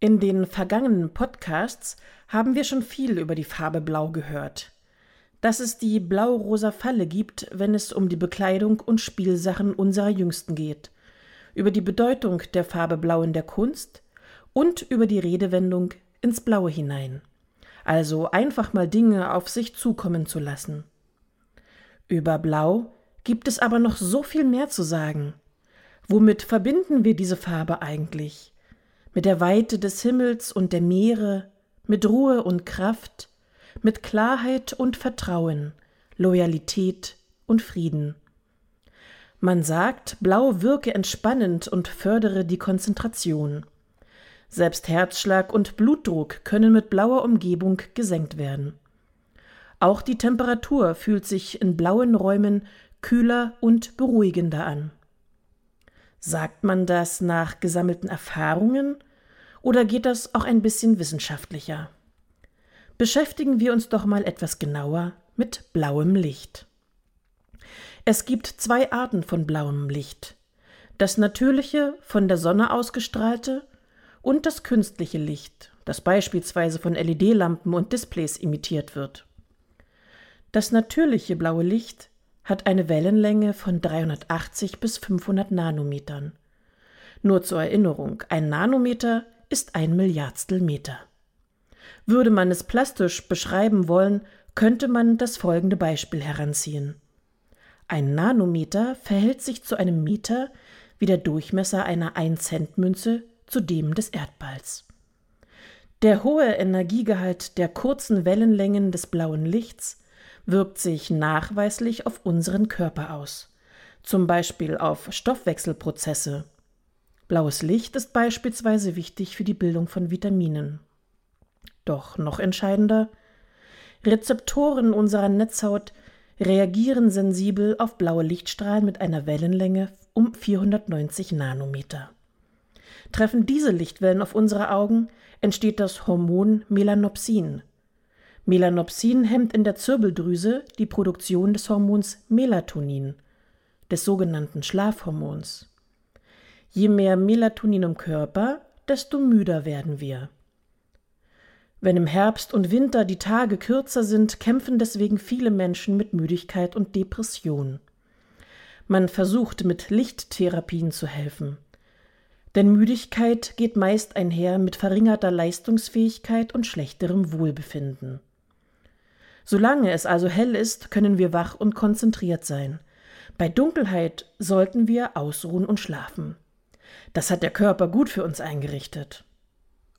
In den vergangenen Podcasts haben wir schon viel über die Farbe Blau gehört. Dass es die blau-rosa Falle gibt, wenn es um die Bekleidung und Spielsachen unserer Jüngsten geht, über die Bedeutung der Farbe Blau in der Kunst und über die Redewendung ins Blaue hinein. Also einfach mal Dinge auf sich zukommen zu lassen. Über Blau gibt es aber noch so viel mehr zu sagen. Womit verbinden wir diese Farbe eigentlich? Mit der Weite des Himmels und der Meere, mit Ruhe und Kraft, mit Klarheit und Vertrauen, Loyalität und Frieden. Man sagt, Blau wirke entspannend und fördere die Konzentration. Selbst Herzschlag und Blutdruck können mit blauer Umgebung gesenkt werden. Auch die Temperatur fühlt sich in blauen Räumen kühler und beruhigender an. Sagt man das nach gesammelten Erfahrungen oder geht das auch ein bisschen wissenschaftlicher? Beschäftigen wir uns doch mal etwas genauer mit blauem Licht. Es gibt zwei Arten von blauem Licht. Das natürliche, von der Sonne ausgestrahlte und das künstliche Licht, das beispielsweise von LED-Lampen und Displays imitiert wird. Das natürliche blaue Licht hat eine Wellenlänge von 380 bis 500 Nanometern. Nur zur Erinnerung, ein Nanometer ist ein Milliardstel Meter. Würde man es plastisch beschreiben wollen, könnte man das folgende Beispiel heranziehen. Ein Nanometer verhält sich zu einem Meter wie der Durchmesser einer 1-Cent-Münze zu dem des Erdballs. Der hohe Energiegehalt der kurzen Wellenlängen des blauen Lichts wirkt sich nachweislich auf unseren Körper aus, zum Beispiel auf Stoffwechselprozesse. Blaues Licht ist beispielsweise wichtig für die Bildung von Vitaminen. Doch noch entscheidender, Rezeptoren unserer Netzhaut reagieren sensibel auf blaue Lichtstrahlen mit einer Wellenlänge um 490 Nanometer. Treffen diese Lichtwellen auf unsere Augen, entsteht das Hormon Melanopsin, Melanopsin hemmt in der Zirbeldrüse die Produktion des Hormons Melatonin, des sogenannten Schlafhormons. Je mehr Melatonin im Körper, desto müder werden wir. Wenn im Herbst und Winter die Tage kürzer sind, kämpfen deswegen viele Menschen mit Müdigkeit und Depression. Man versucht mit Lichttherapien zu helfen. Denn Müdigkeit geht meist einher mit verringerter Leistungsfähigkeit und schlechterem Wohlbefinden. Solange es also hell ist, können wir wach und konzentriert sein. Bei Dunkelheit sollten wir ausruhen und schlafen. Das hat der Körper gut für uns eingerichtet.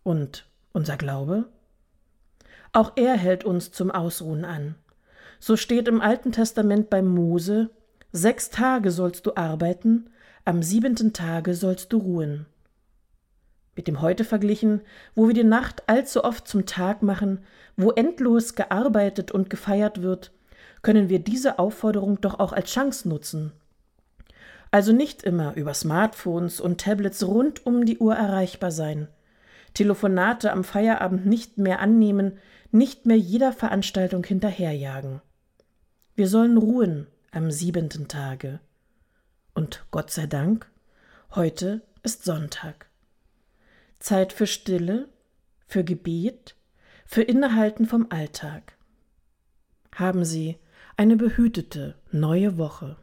Und unser Glaube? Auch er hält uns zum Ausruhen an. So steht im Alten Testament bei Mose, sechs Tage sollst du arbeiten, am siebenten Tage sollst du ruhen mit dem Heute verglichen, wo wir die Nacht allzu oft zum Tag machen, wo endlos gearbeitet und gefeiert wird, können wir diese Aufforderung doch auch als Chance nutzen. Also nicht immer über Smartphones und Tablets rund um die Uhr erreichbar sein, Telefonate am Feierabend nicht mehr annehmen, nicht mehr jeder Veranstaltung hinterherjagen. Wir sollen ruhen am siebenten Tage. Und Gott sei Dank, heute ist Sonntag. Zeit für Stille, für Gebet, für Innehalten vom Alltag. Haben Sie eine behütete neue Woche.